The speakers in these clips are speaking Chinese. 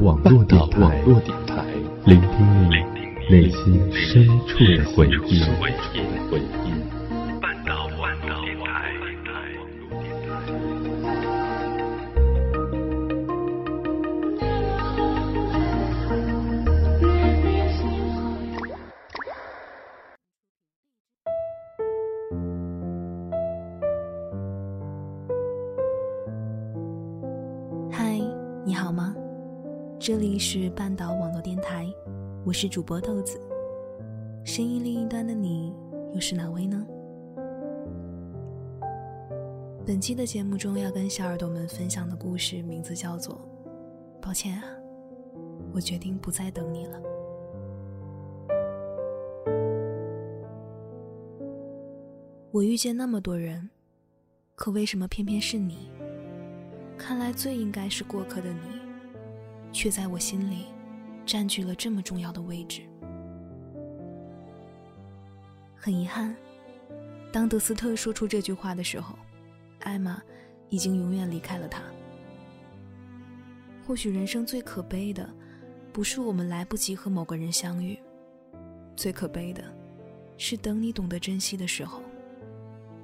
网络电台，聆听你内心深处的回忆。是半岛网络电台，我是主播豆子。声音另一端的你又是哪位呢？本期的节目中要跟小耳朵们分享的故事名字叫做《抱歉啊，我决定不再等你了》。我遇见那么多人，可为什么偏偏是你？看来最应该是过客的你。却在我心里占据了这么重要的位置。很遗憾，当德斯特说出这句话的时候，艾玛已经永远离开了他。或许人生最可悲的，不是我们来不及和某个人相遇，最可悲的，是等你懂得珍惜的时候，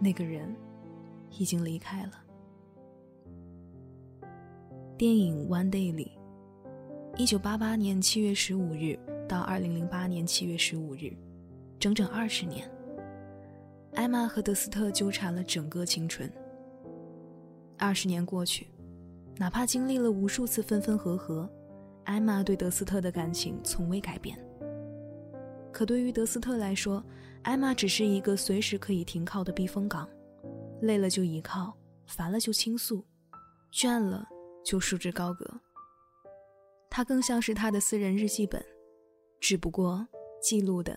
那个人已经离开了。电影《One Day》里。一九八八年七月十五日到二零零八年七月十五日，整整二十年。艾玛和德斯特纠缠了整个青春。二十年过去，哪怕经历了无数次分分合合，艾玛对德斯特的感情从未改变。可对于德斯特来说，艾玛只是一个随时可以停靠的避风港，累了就依靠，烦了就倾诉，倦了就束之高阁。它更像是他的私人日记本，只不过记录的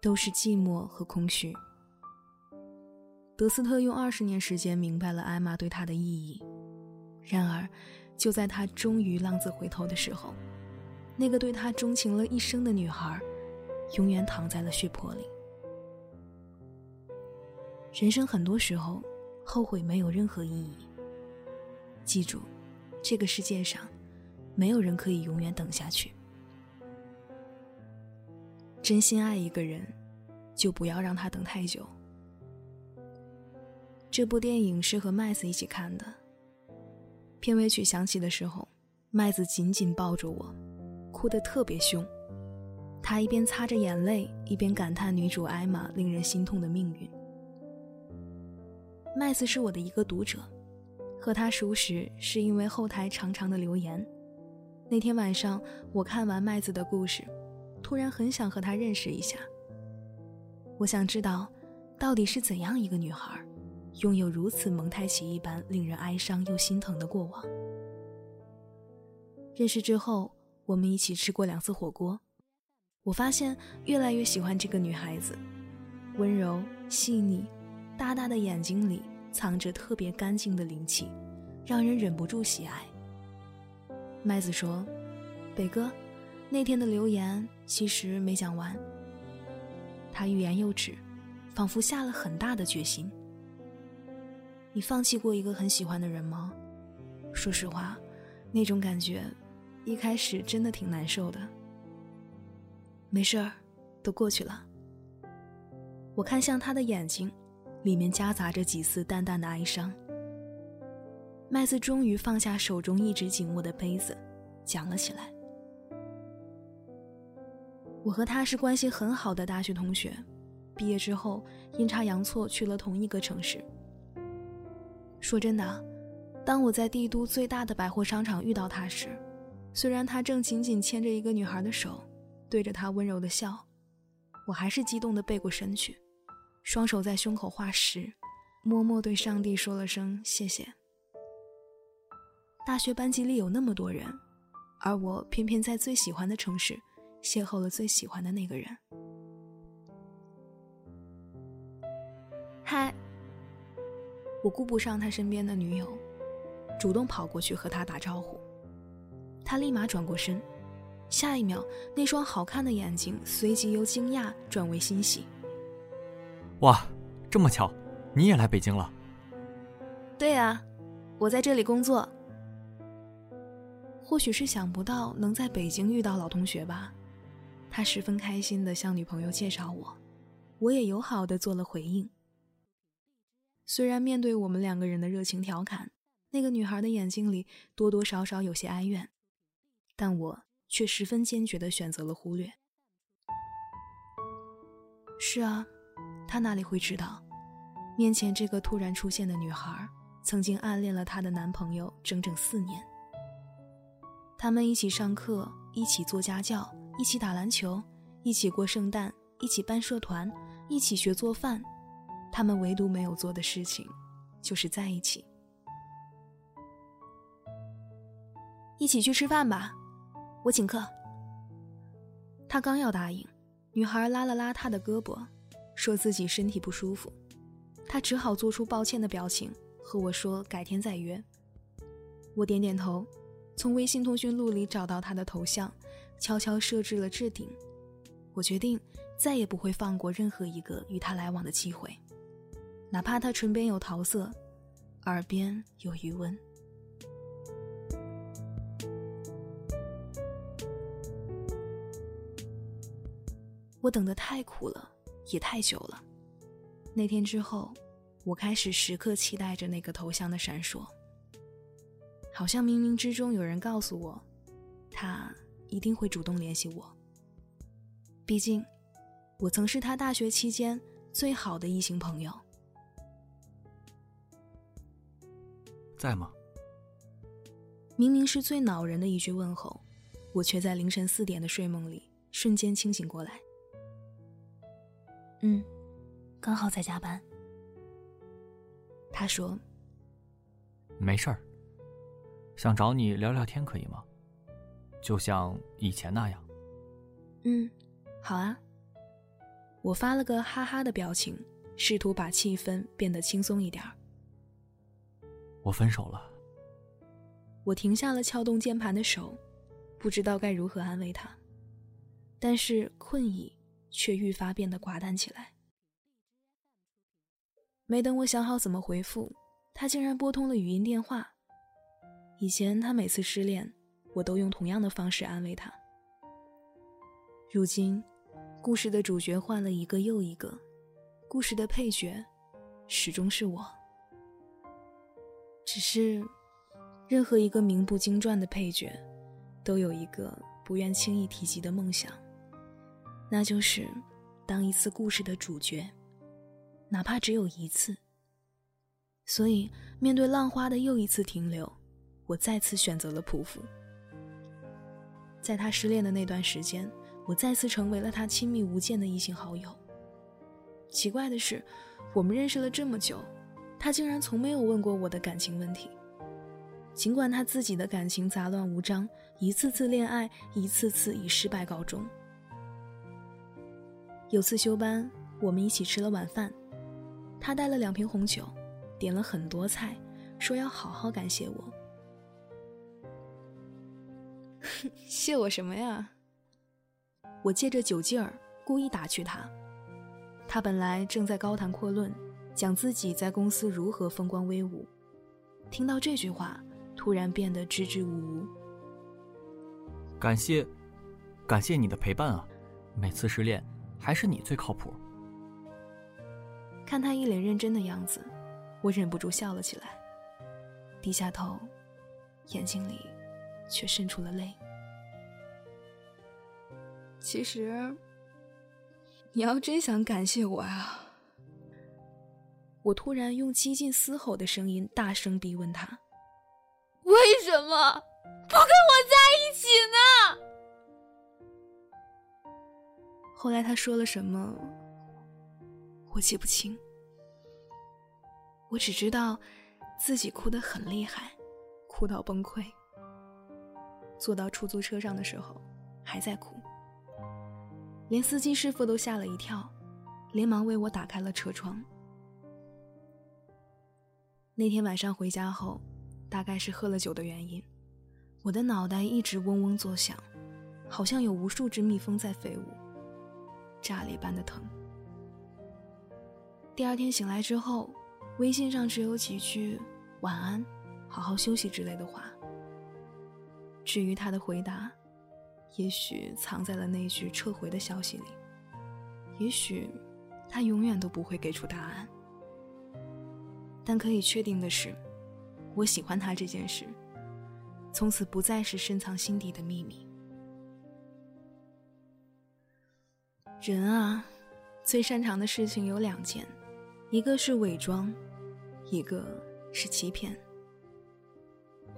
都是寂寞和空虚。德斯特用二十年时间明白了艾玛对他的意义，然而，就在他终于浪子回头的时候，那个对他钟情了一生的女孩，永远躺在了血泊里。人生很多时候，后悔没有任何意义。记住，这个世界上。没有人可以永远等下去。真心爱一个人，就不要让他等太久。这部电影是和麦子一起看的。片尾曲响起的时候，麦子紧紧抱着我，哭得特别凶。他一边擦着眼泪，一边感叹女主艾玛令人心痛的命运。麦子是我的一个读者，和他熟识是因为后台长长的留言。那天晚上，我看完麦子的故事，突然很想和她认识一下。我想知道，到底是怎样一个女孩，拥有如此蒙太奇一般令人哀伤又心疼的过往。认识之后，我们一起吃过两次火锅，我发现越来越喜欢这个女孩子，温柔细腻，大大的眼睛里藏着特别干净的灵气，让人忍不住喜爱。麦子说：“北哥，那天的留言其实没讲完。”他欲言又止，仿佛下了很大的决心。你放弃过一个很喜欢的人吗？说实话，那种感觉，一开始真的挺难受的。没事儿，都过去了。我看向他的眼睛，里面夹杂着几丝淡淡的哀伤。麦子终于放下手中一直紧握的杯子，讲了起来。我和他是关系很好的大学同学，毕业之后阴差阳错去了同一个城市。说真的，当我在帝都最大的百货商场遇到他时，虽然他正紧紧牵着一个女孩的手，对着她温柔的笑，我还是激动的背过身去，双手在胸口画十，默默对上帝说了声谢谢。大学班级里有那么多人，而我偏偏在最喜欢的城市邂逅了最喜欢的那个人。嗨，我顾不上他身边的女友，主动跑过去和他打招呼。他立马转过身，下一秒，那双好看的眼睛随即由惊讶转为欣喜。哇，这么巧，你也来北京了？对啊，我在这里工作。或许是想不到能在北京遇到老同学吧，他十分开心地向女朋友介绍我，我也友好地做了回应。虽然面对我们两个人的热情调侃，那个女孩的眼睛里多多少少有些哀怨，但我却十分坚决地选择了忽略。是啊，他哪里会知道，面前这个突然出现的女孩，曾经暗恋了她的男朋友整整四年。他们一起上课，一起做家教，一起打篮球，一起过圣诞，一起办社团，一起学做饭。他们唯独没有做的事情，就是在一起。一起去吃饭吧，我请客。他刚要答应，女孩拉了拉他的胳膊，说自己身体不舒服。他只好做出抱歉的表情，和我说改天再约。我点点头。从微信通讯录里找到他的头像，悄悄设置了置顶。我决定再也不会放过任何一个与他来往的机会，哪怕他唇边有桃色，耳边有余温。我等得太苦了，也太久了。那天之后，我开始时刻期待着那个头像的闪烁。好像冥冥之中有人告诉我，他一定会主动联系我。毕竟，我曾是他大学期间最好的异性朋友。在吗？明明是最恼人的一句问候，我却在凌晨四点的睡梦里瞬间清醒过来。嗯，刚好在加班。他说：“没事儿。”想找你聊聊天，可以吗？就像以前那样。嗯，好啊。我发了个哈哈的表情，试图把气氛变得轻松一点儿。我分手了。我停下了撬动键盘的手，不知道该如何安慰他，但是困意却愈发变得寡淡起来。没等我想好怎么回复，他竟然拨通了语音电话。以前他每次失恋，我都用同样的方式安慰他。如今，故事的主角换了一个又一个，故事的配角始终是我。只是，任何一个名不经传的配角，都有一个不愿轻易提及的梦想，那就是当一次故事的主角，哪怕只有一次。所以，面对浪花的又一次停留。我再次选择了匍匐。在他失恋的那段时间，我再次成为了他亲密无间的异性好友。奇怪的是，我们认识了这么久，他竟然从没有问过我的感情问题。尽管他自己的感情杂乱无章，一次次恋爱，一次次以失败告终。有次休班，我们一起吃了晚饭，他带了两瓶红酒，点了很多菜，说要好好感谢我。谢我什么呀？我借着酒劲儿故意打趣他。他本来正在高谈阔论，讲自己在公司如何风光威武，听到这句话，突然变得支支吾吾。感谢，感谢你的陪伴啊！每次失恋，还是你最靠谱。看他一脸认真的样子，我忍不住笑了起来，低下头，眼睛里。却渗出了泪。其实，你要真想感谢我呀！我突然用几近嘶吼的声音大声逼问他：“为什么不跟我在一起呢？”后来他说了什么，我记不清。我只知道自己哭得很厉害，哭到崩溃。坐到出租车上的时候，还在哭，连司机师傅都吓了一跳，连忙为我打开了车窗。那天晚上回家后，大概是喝了酒的原因，我的脑袋一直嗡嗡作响，好像有无数只蜜蜂在飞舞，炸裂般的疼。第二天醒来之后，微信上只有几句“晚安”“好好休息”之类的话。至于他的回答，也许藏在了那句撤回的消息里，也许他永远都不会给出答案。但可以确定的是，我喜欢他这件事，从此不再是深藏心底的秘密。人啊，最擅长的事情有两件，一个是伪装，一个是欺骗。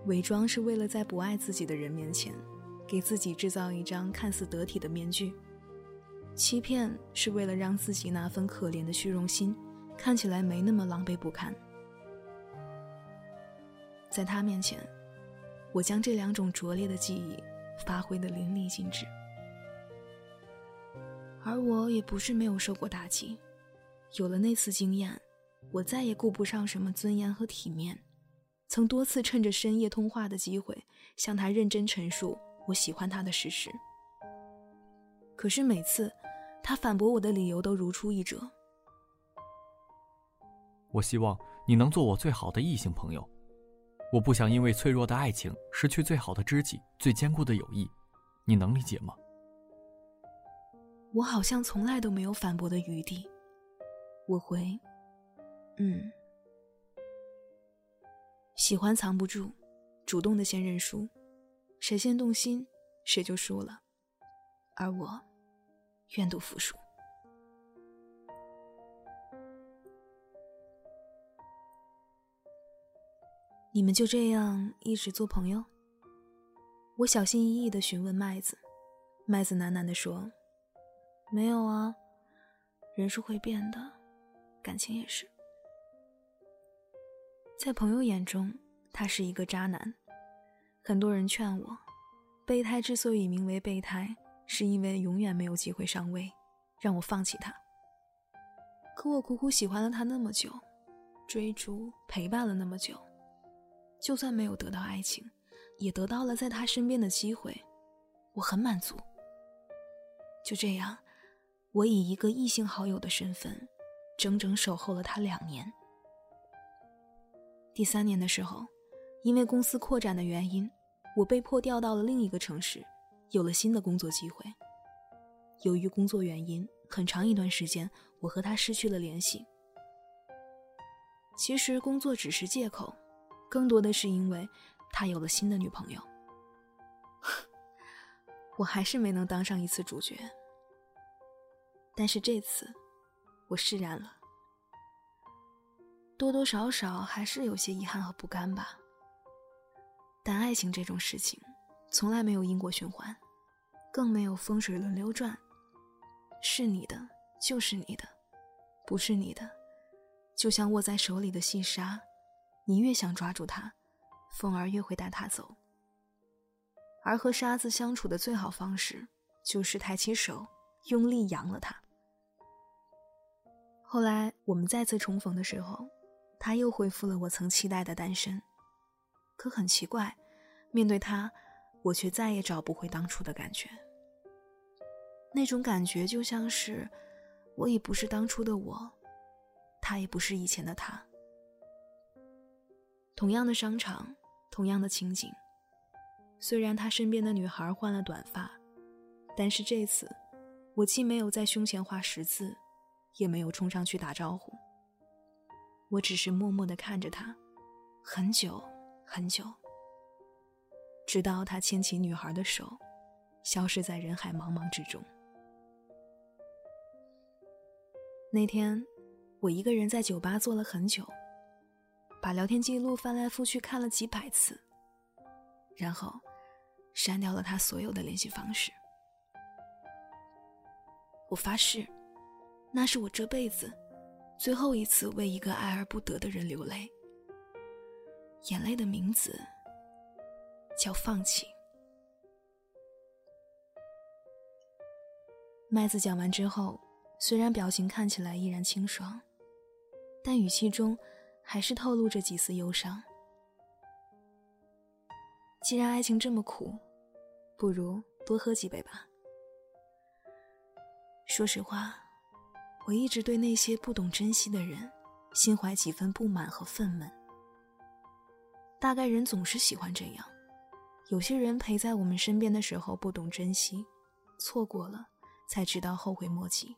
伪装是为了在不爱自己的人面前，给自己制造一张看似得体的面具；欺骗是为了让自己那份可怜的虚荣心，看起来没那么狼狈不堪。在他面前，我将这两种拙劣的技艺发挥的淋漓尽致。而我也不是没有受过打击，有了那次经验，我再也顾不上什么尊严和体面。曾多次趁着深夜通话的机会，向他认真陈述我喜欢他的事实。可是每次，他反驳我的理由都如出一辙。我希望你能做我最好的异性朋友，我不想因为脆弱的爱情失去最好的知己、最坚固的友谊，你能理解吗？我好像从来都没有反驳的余地。我回，嗯。喜欢藏不住，主动的先认输，谁先动心，谁就输了。而我，愿赌服输。你们就这样一直做朋友？我小心翼翼的询问麦子，麦子喃喃的说：“没有啊，人是会变的，感情也是。”在朋友眼中，他是一个渣男。很多人劝我，备胎之所以名为备胎，是因为永远没有机会上位，让我放弃他。可我苦苦喜欢了他那么久，追逐陪伴了那么久，就算没有得到爱情，也得到了在他身边的机会，我很满足。就这样，我以一个异性好友的身份，整整守候了他两年。第三年的时候，因为公司扩展的原因，我被迫调到了另一个城市，有了新的工作机会。由于工作原因，很长一段时间我和他失去了联系。其实工作只是借口，更多的是因为他有了新的女朋友。我还是没能当上一次主角，但是这次，我释然了。多多少少还是有些遗憾和不甘吧。但爱情这种事情，从来没有因果循环，更没有风水轮流转。是你的就是你的，不是你的，就像握在手里的细沙，你越想抓住它，风儿越会带它走。而和沙子相处的最好方式，就是抬起手，用力扬了它。后来我们再次重逢的时候。他又恢复了我曾期待的单身，可很奇怪，面对他，我却再也找不回当初的感觉。那种感觉就像是，我已不是当初的我，他也不是以前的他。同样的商场，同样的情景，虽然他身边的女孩换了短发，但是这次，我既没有在胸前画十字，也没有冲上去打招呼。我只是默默的看着他，很久很久，直到他牵起女孩的手，消失在人海茫茫之中。那天，我一个人在酒吧坐了很久，把聊天记录翻来覆去看了几百次，然后删掉了他所有的联系方式。我发誓，那是我这辈子。最后一次为一个爱而不得的人流泪，眼泪的名字叫放弃。麦子讲完之后，虽然表情看起来依然清爽，但语气中还是透露着几丝忧伤。既然爱情这么苦，不如多喝几杯吧。说实话。我一直对那些不懂珍惜的人，心怀几分不满和愤懑。大概人总是喜欢这样，有些人陪在我们身边的时候不懂珍惜，错过了才知道后悔莫及。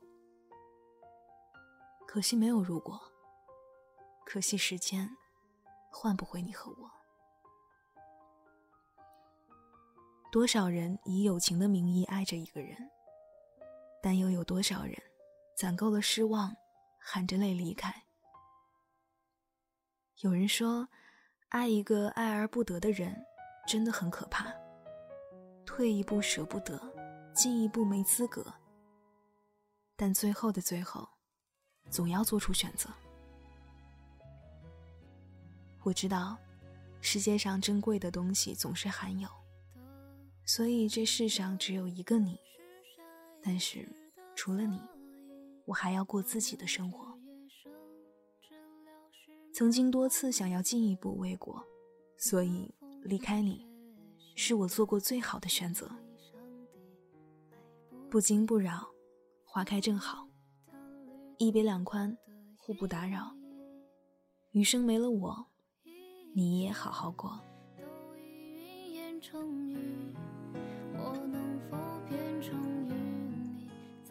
可惜没有如果，可惜时间换不回你和我。多少人以友情的名义爱着一个人，但又有多少人攒够了失望，含着泪离开？有人说，爱一个爱而不得的人。真的很可怕。退一步舍不得，进一步没资格。但最后的最后，总要做出选择。我知道，世界上珍贵的东西总是罕有，所以这世上只有一个你。但是，除了你，我还要过自己的生活。曾经多次想要进一步未果，所以。离开你，是我做过最好的选择。不惊不扰，花开正好，一别两宽，互不打扰。余生没了我，你也好好过。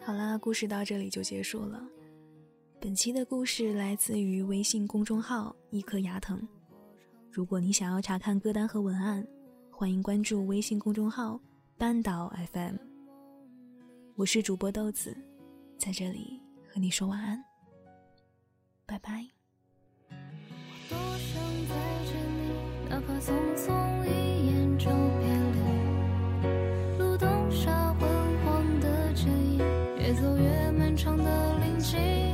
好啦，故事到这里就结束了。本期的故事来自于微信公众号“一颗牙疼”。如果你想要查看歌单和文案，欢迎关注微信公众号“半岛 FM”。我是主播豆子，在这里和你说晚安，拜拜。哪怕匆匆一眼就别离。路灯下昏黄的剪影，越走越漫长的林径。